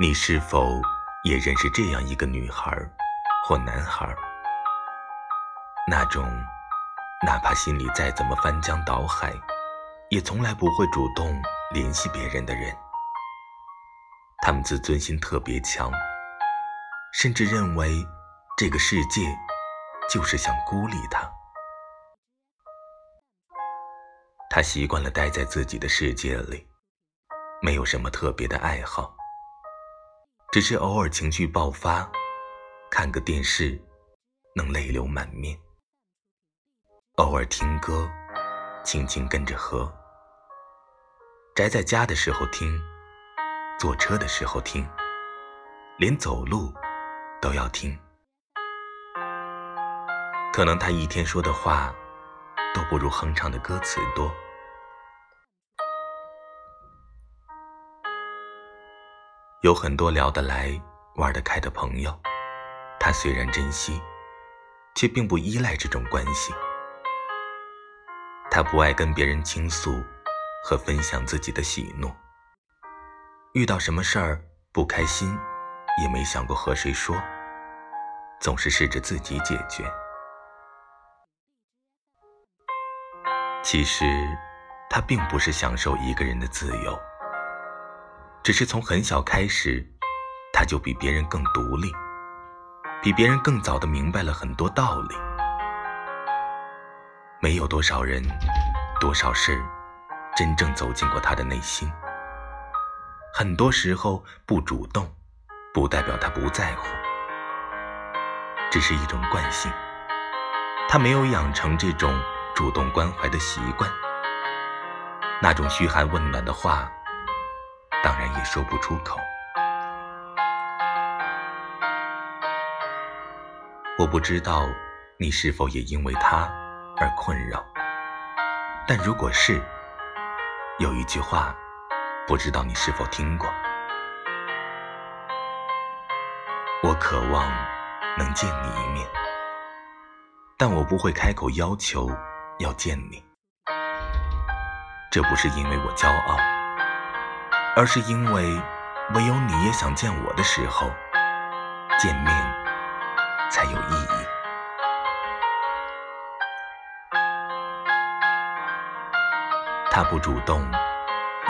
你是否也认识这样一个女孩或男孩？那种哪怕心里再怎么翻江倒海，也从来不会主动联系别人的人。他们自尊心特别强，甚至认为这个世界就是想孤立他。他习惯了待在自己的世界里，没有什么特别的爱好。只是偶尔情绪爆发，看个电视，能泪流满面；偶尔听歌，轻轻跟着和。宅在家的时候听，坐车的时候听，连走路都要听。可能他一天说的话，都不如哼唱的歌词多。有很多聊得来、玩得开的朋友，他虽然珍惜，却并不依赖这种关系。他不爱跟别人倾诉和分享自己的喜怒，遇到什么事儿不开心，也没想过和谁说，总是试着自己解决。其实，他并不是享受一个人的自由。只是从很小开始，他就比别人更独立，比别人更早的明白了很多道理。没有多少人，多少事真正走进过他的内心。很多时候不主动，不代表他不在乎，只是一种惯性。他没有养成这种主动关怀的习惯，那种嘘寒问暖的话。当然也说不出口。我不知道你是否也因为他而困扰，但如果是，有一句话，不知道你是否听过：我渴望能见你一面，但我不会开口要求要见你。这不是因为我骄傲。而是因为，唯有你也想见我的时候，见面才有意义。他不主动，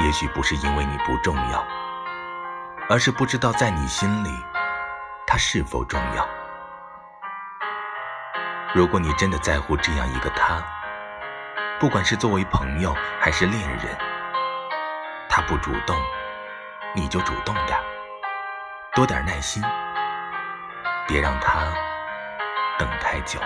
也许不是因为你不重要，而是不知道在你心里，他是否重要。如果你真的在乎这样一个他，不管是作为朋友还是恋人，他不主动。你就主动点，多点耐心，别让他等太久。